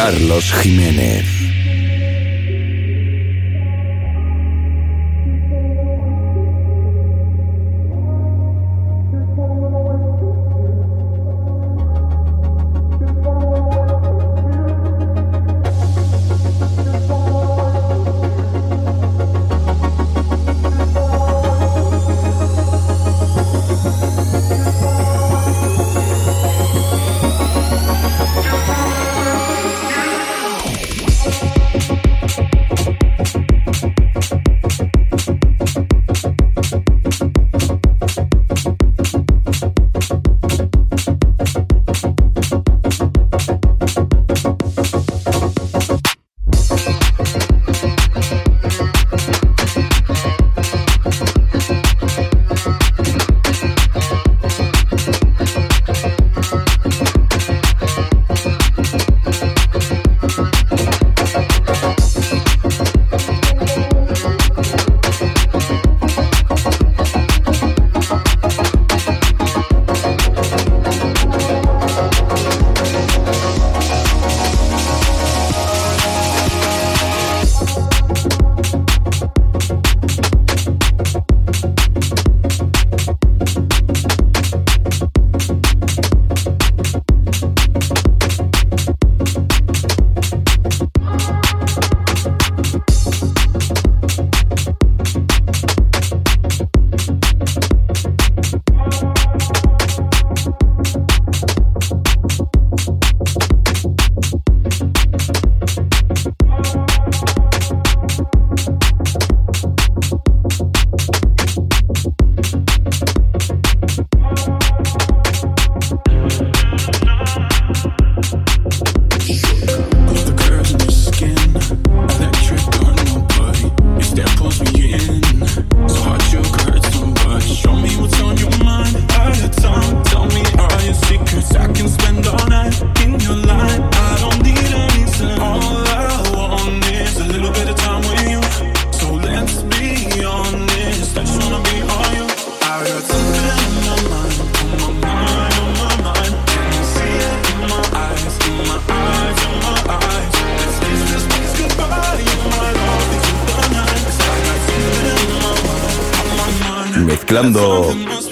Carlos Jiménez.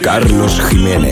Carlos Jiménez.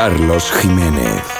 Carlos Jiménez.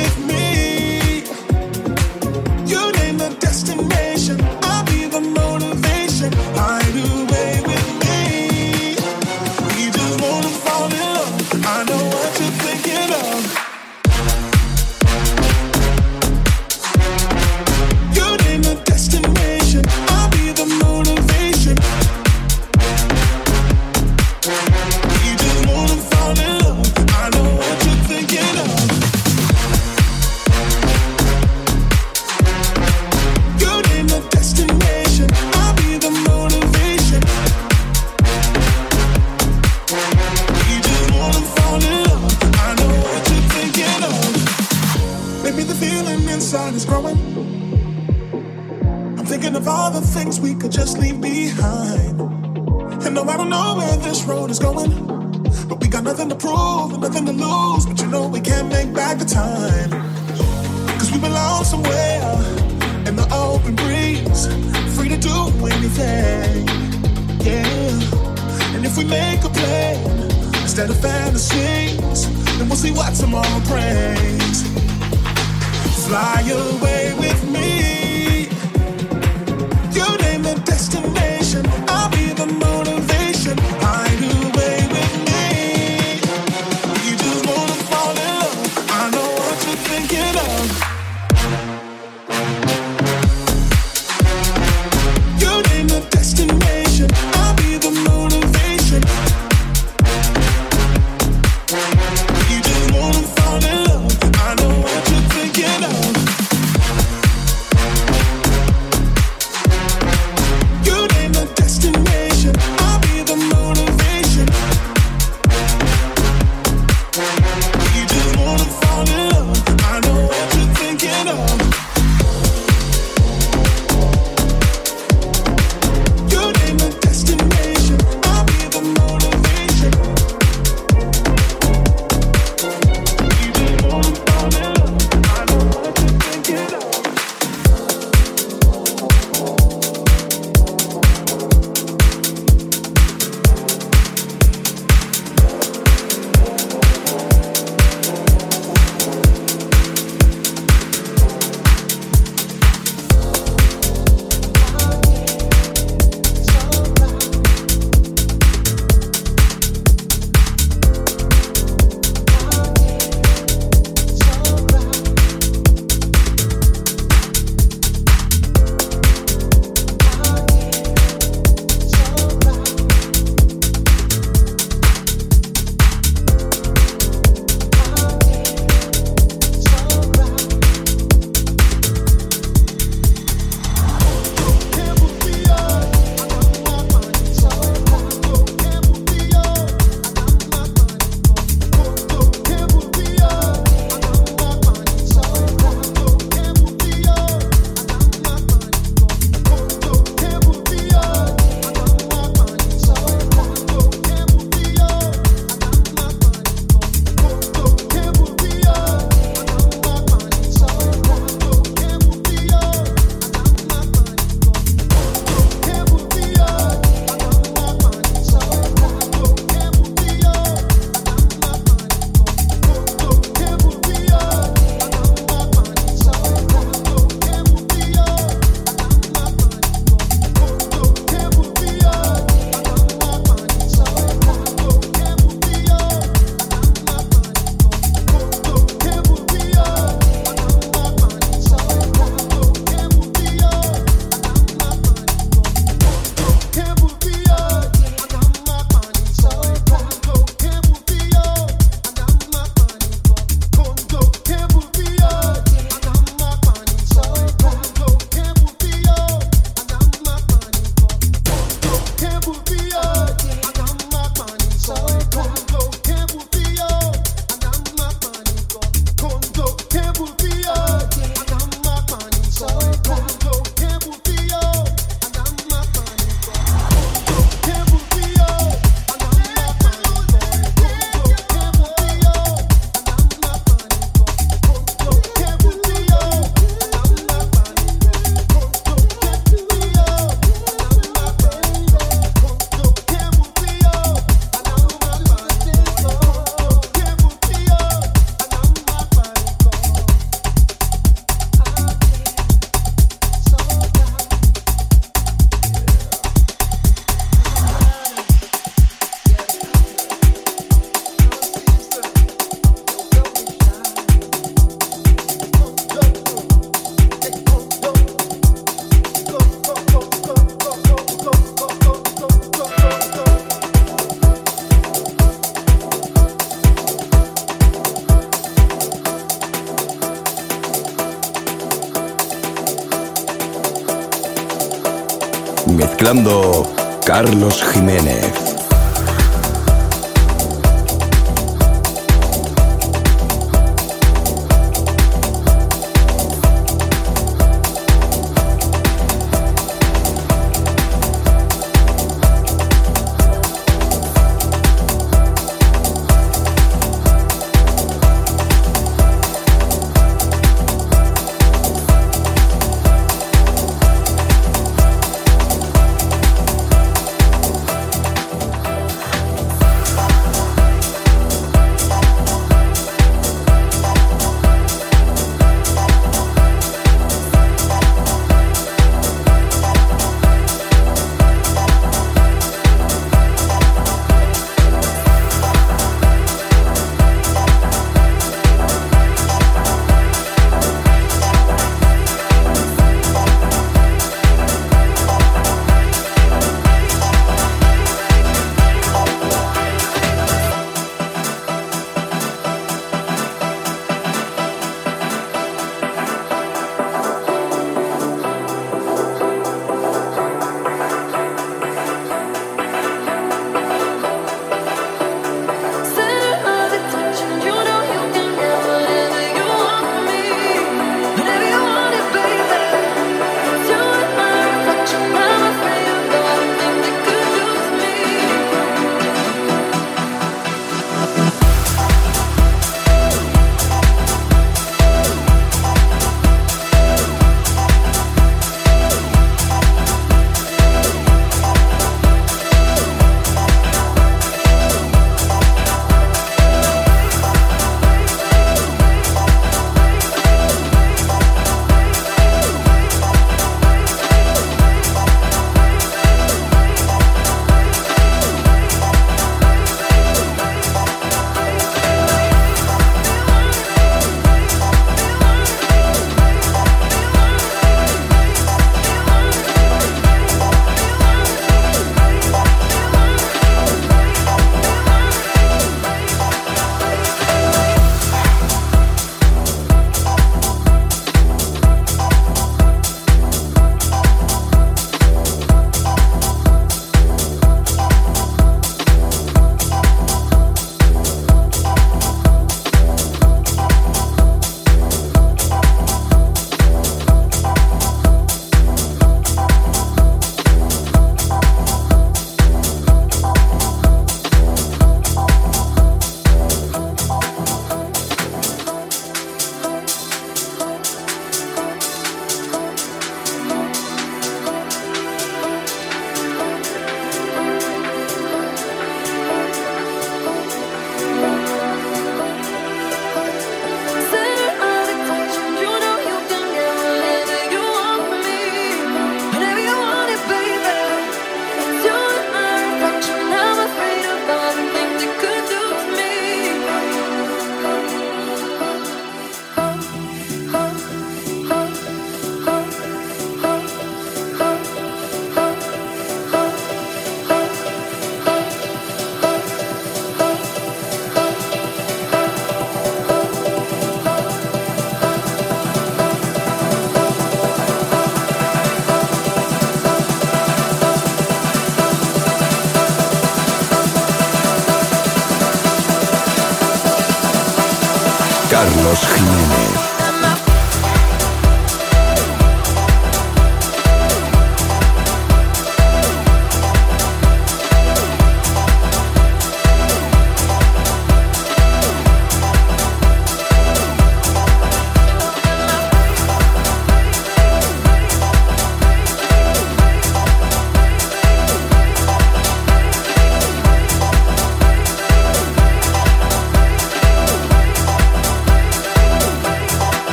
estimate Carlos Jiménez.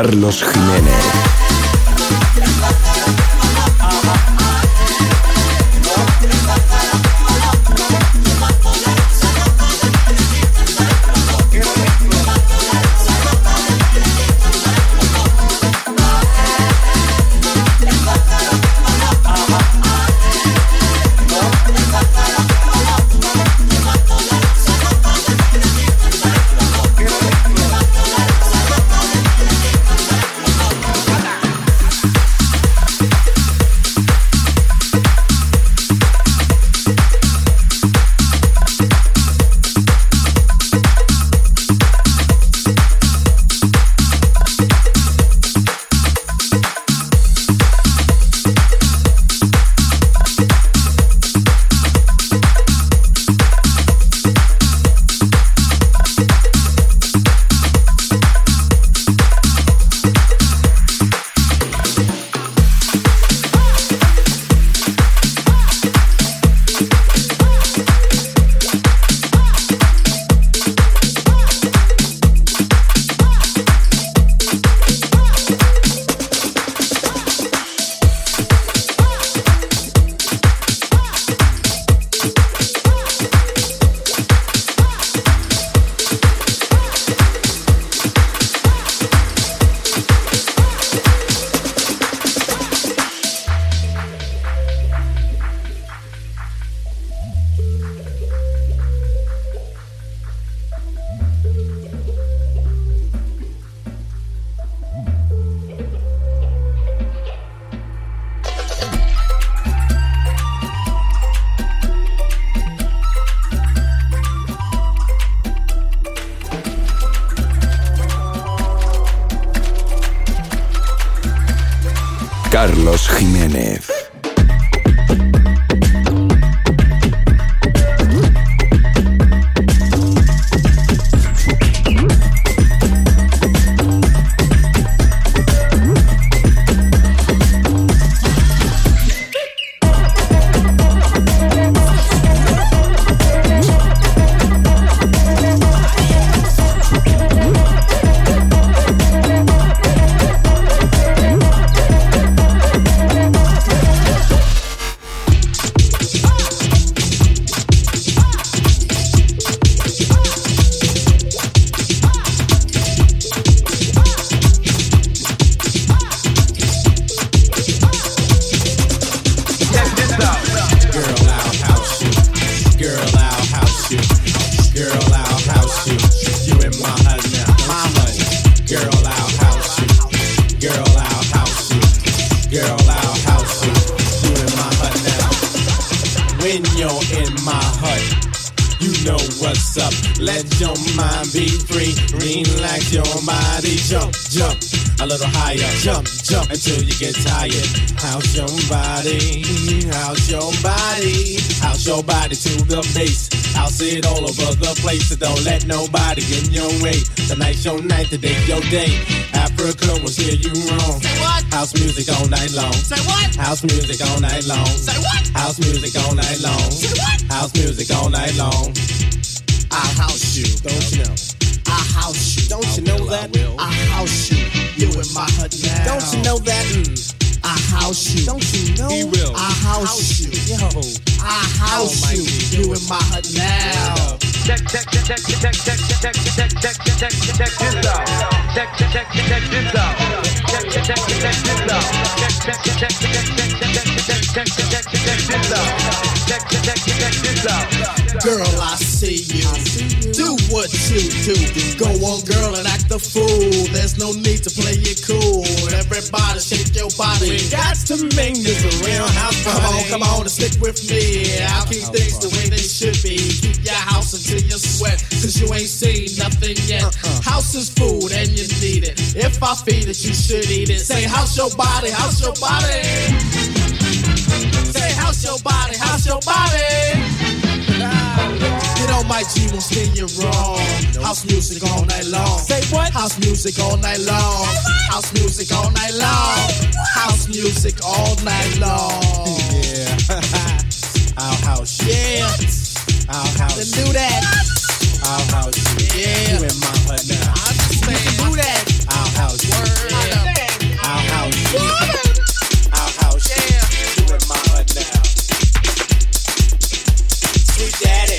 Carlos Gil. Your body to the base? I'll sit all over the place. So don't let nobody get in your way. Tonight's your night, today's your day. Africa will steer you wrong. Say what? House music all night long. Say what? House music all night long. Say what? House music all night long. Say what? House music all night long. I house you. Don't you know? I house you. Don't you know that? I house you. You in my hut now. Don't you know that? I house you. Don't you know? He will. I house you. Yo. I house you. You in my hut now. check, check, check, check, check, check, check, check, check, check, check, check this out. Check, check, check, check this out. Check, check, check, check this out. Check, check, check, check, check, check, check, check, check, check, check this out. Check, check, check, check this out. Girl, I see you. Do what you do. Go on, girl, and act the fool. There's no need to play it cool. Everybody shake your body. We got to make this a real house party. Come on, come on and stick with me. I'll keep things the way they should be. Keep your house until you sweat, cause you ain't seen nothing yet. Uh-uh. House is food and you need it. If I feed it, you should eat it. Say, house your body, house your body. Say, house your body, house your body. Get on my G, won't steer you wrong. House music all night long. Say what? House music all night long. House music all night long. House music all night long. Yeah. Our house. Yeah, Our house. do that. Our house. Yeah. You in my hut now. I understand. Do that. Our house. Yeah. Our house. Yeah. Our house. Yeah. You in my hut now. Sweet daddy,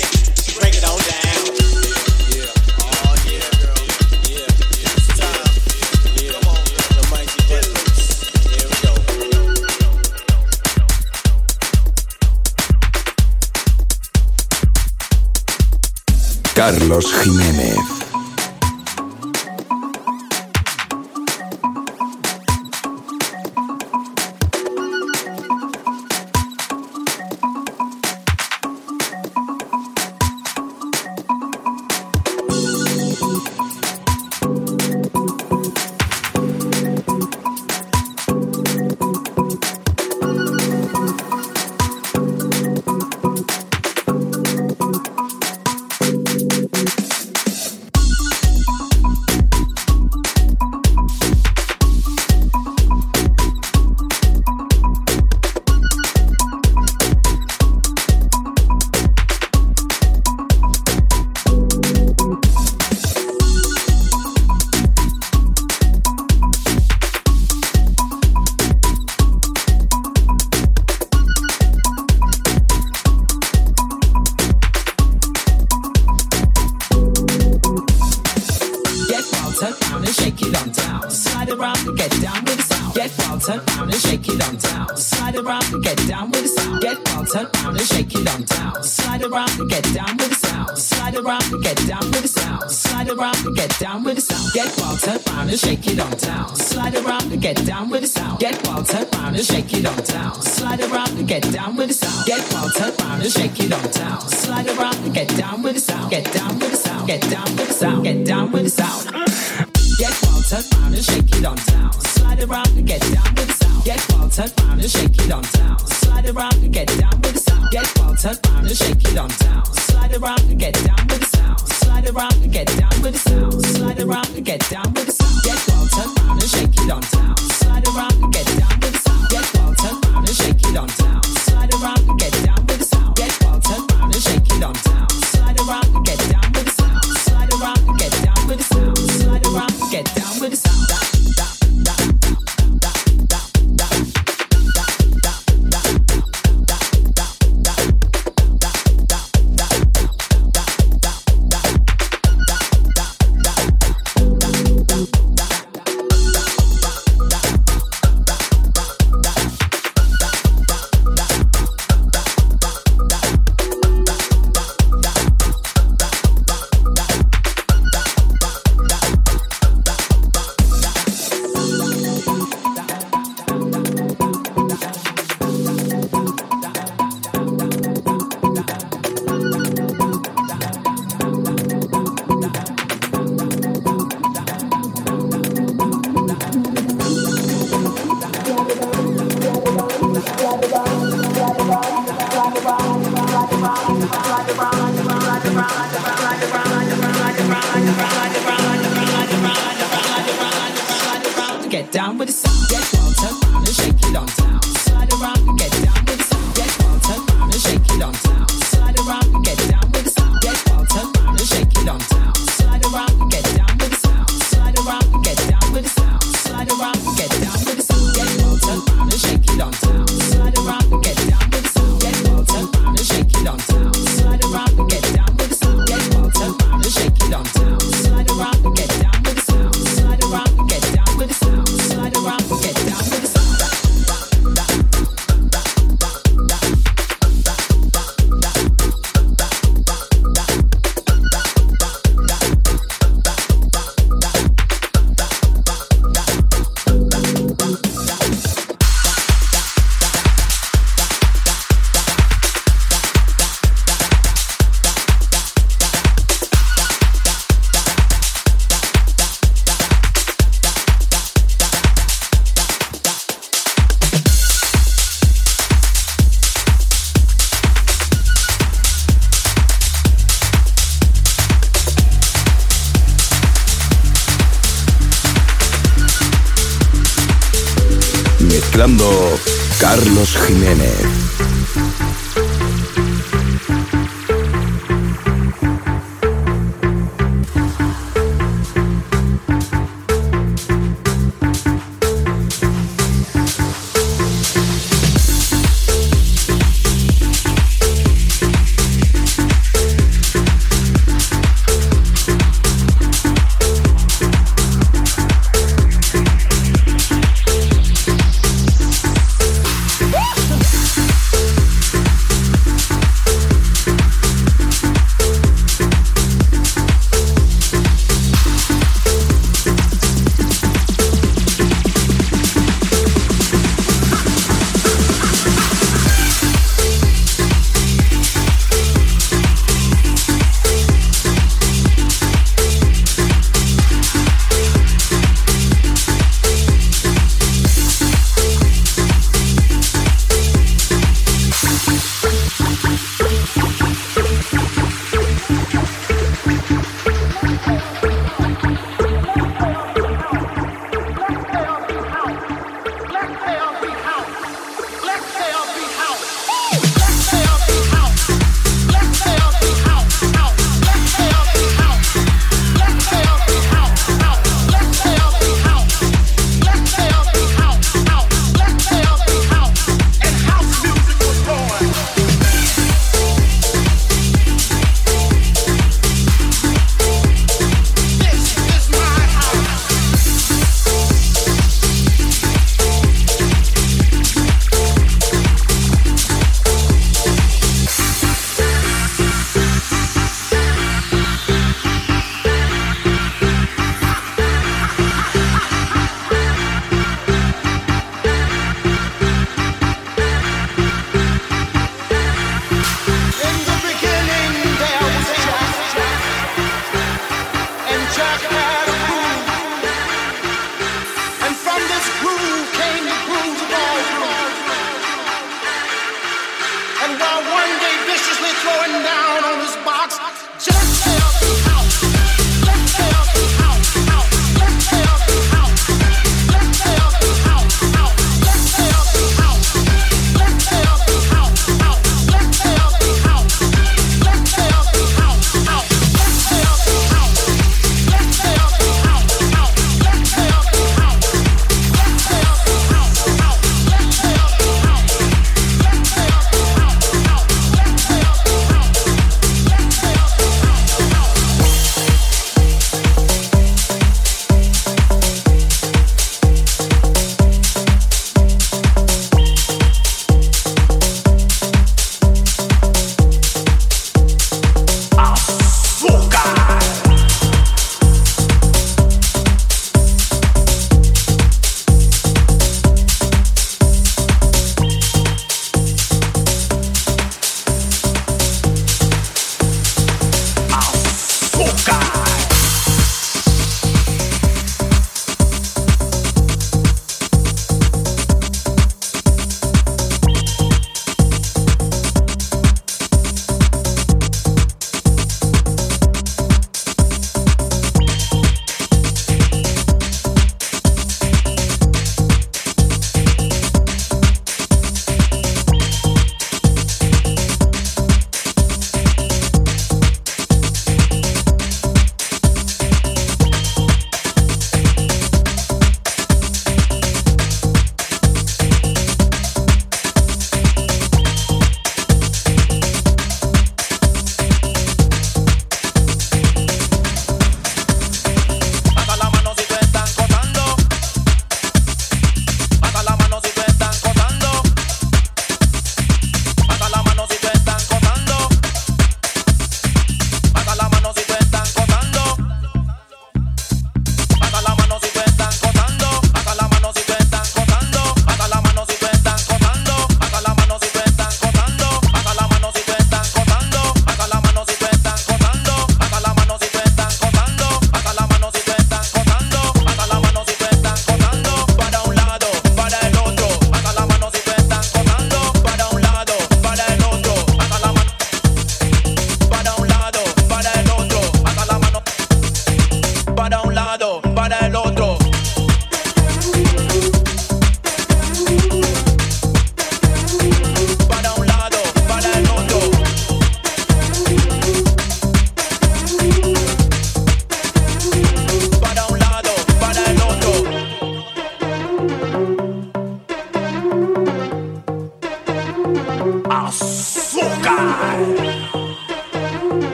Carlos Jiménez.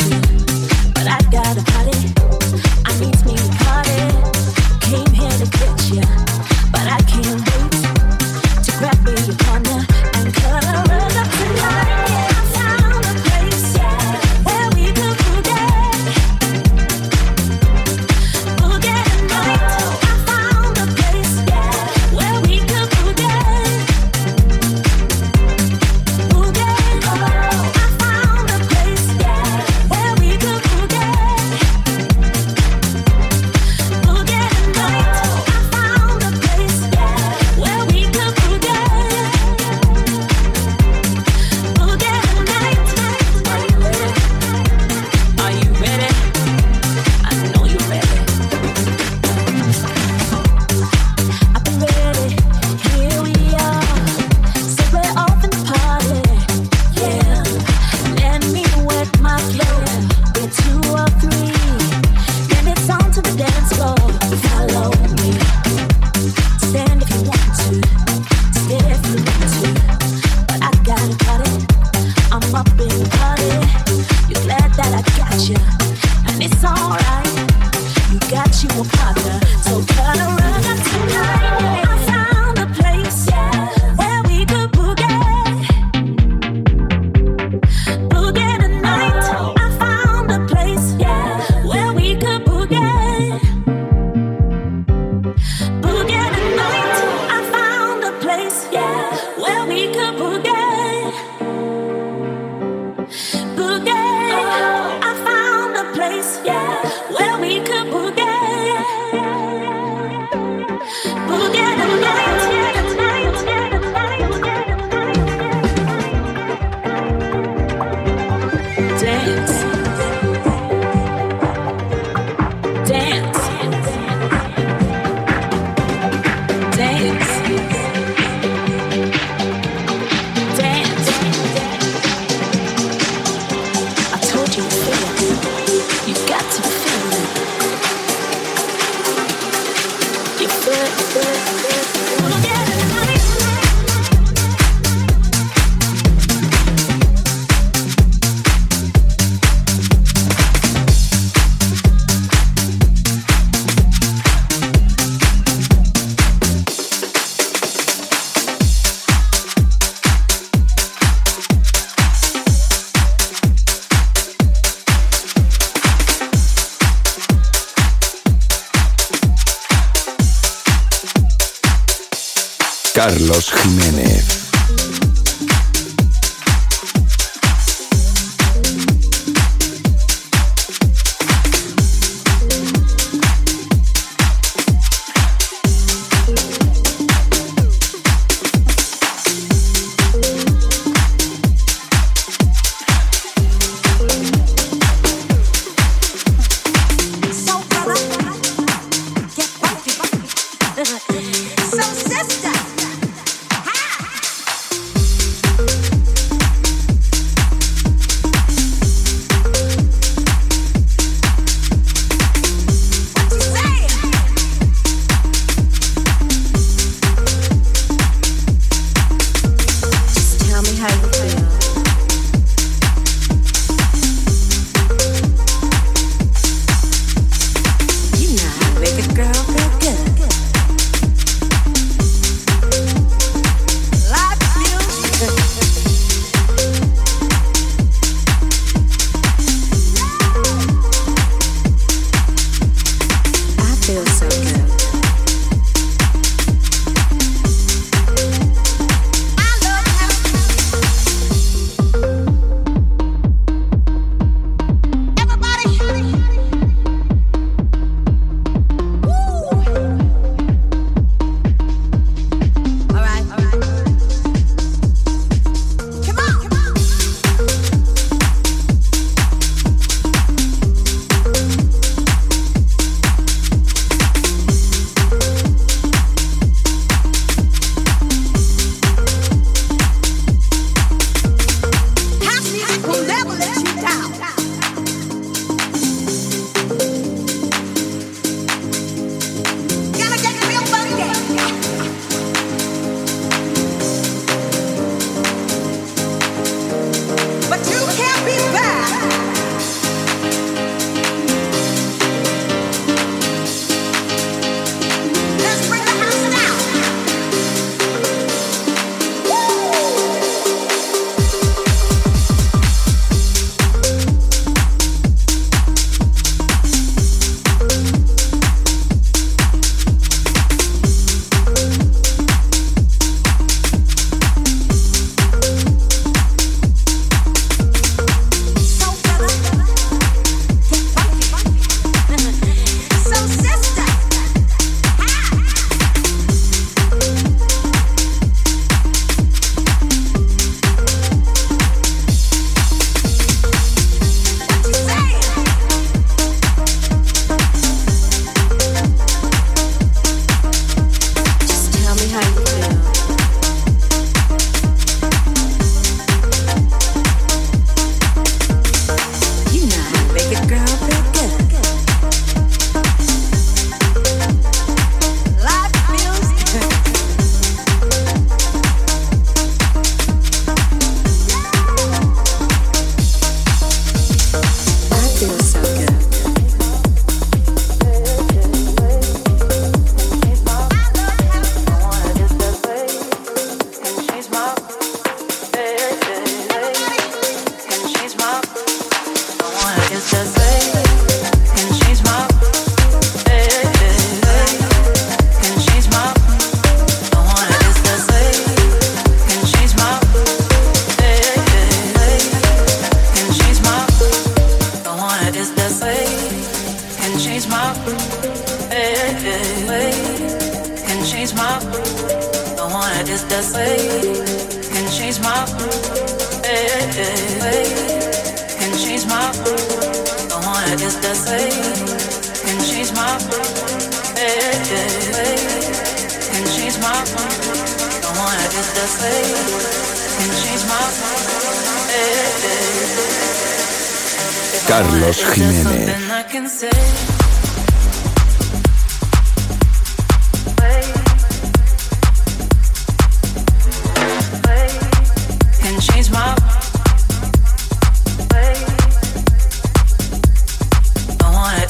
You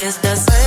Wanna taste a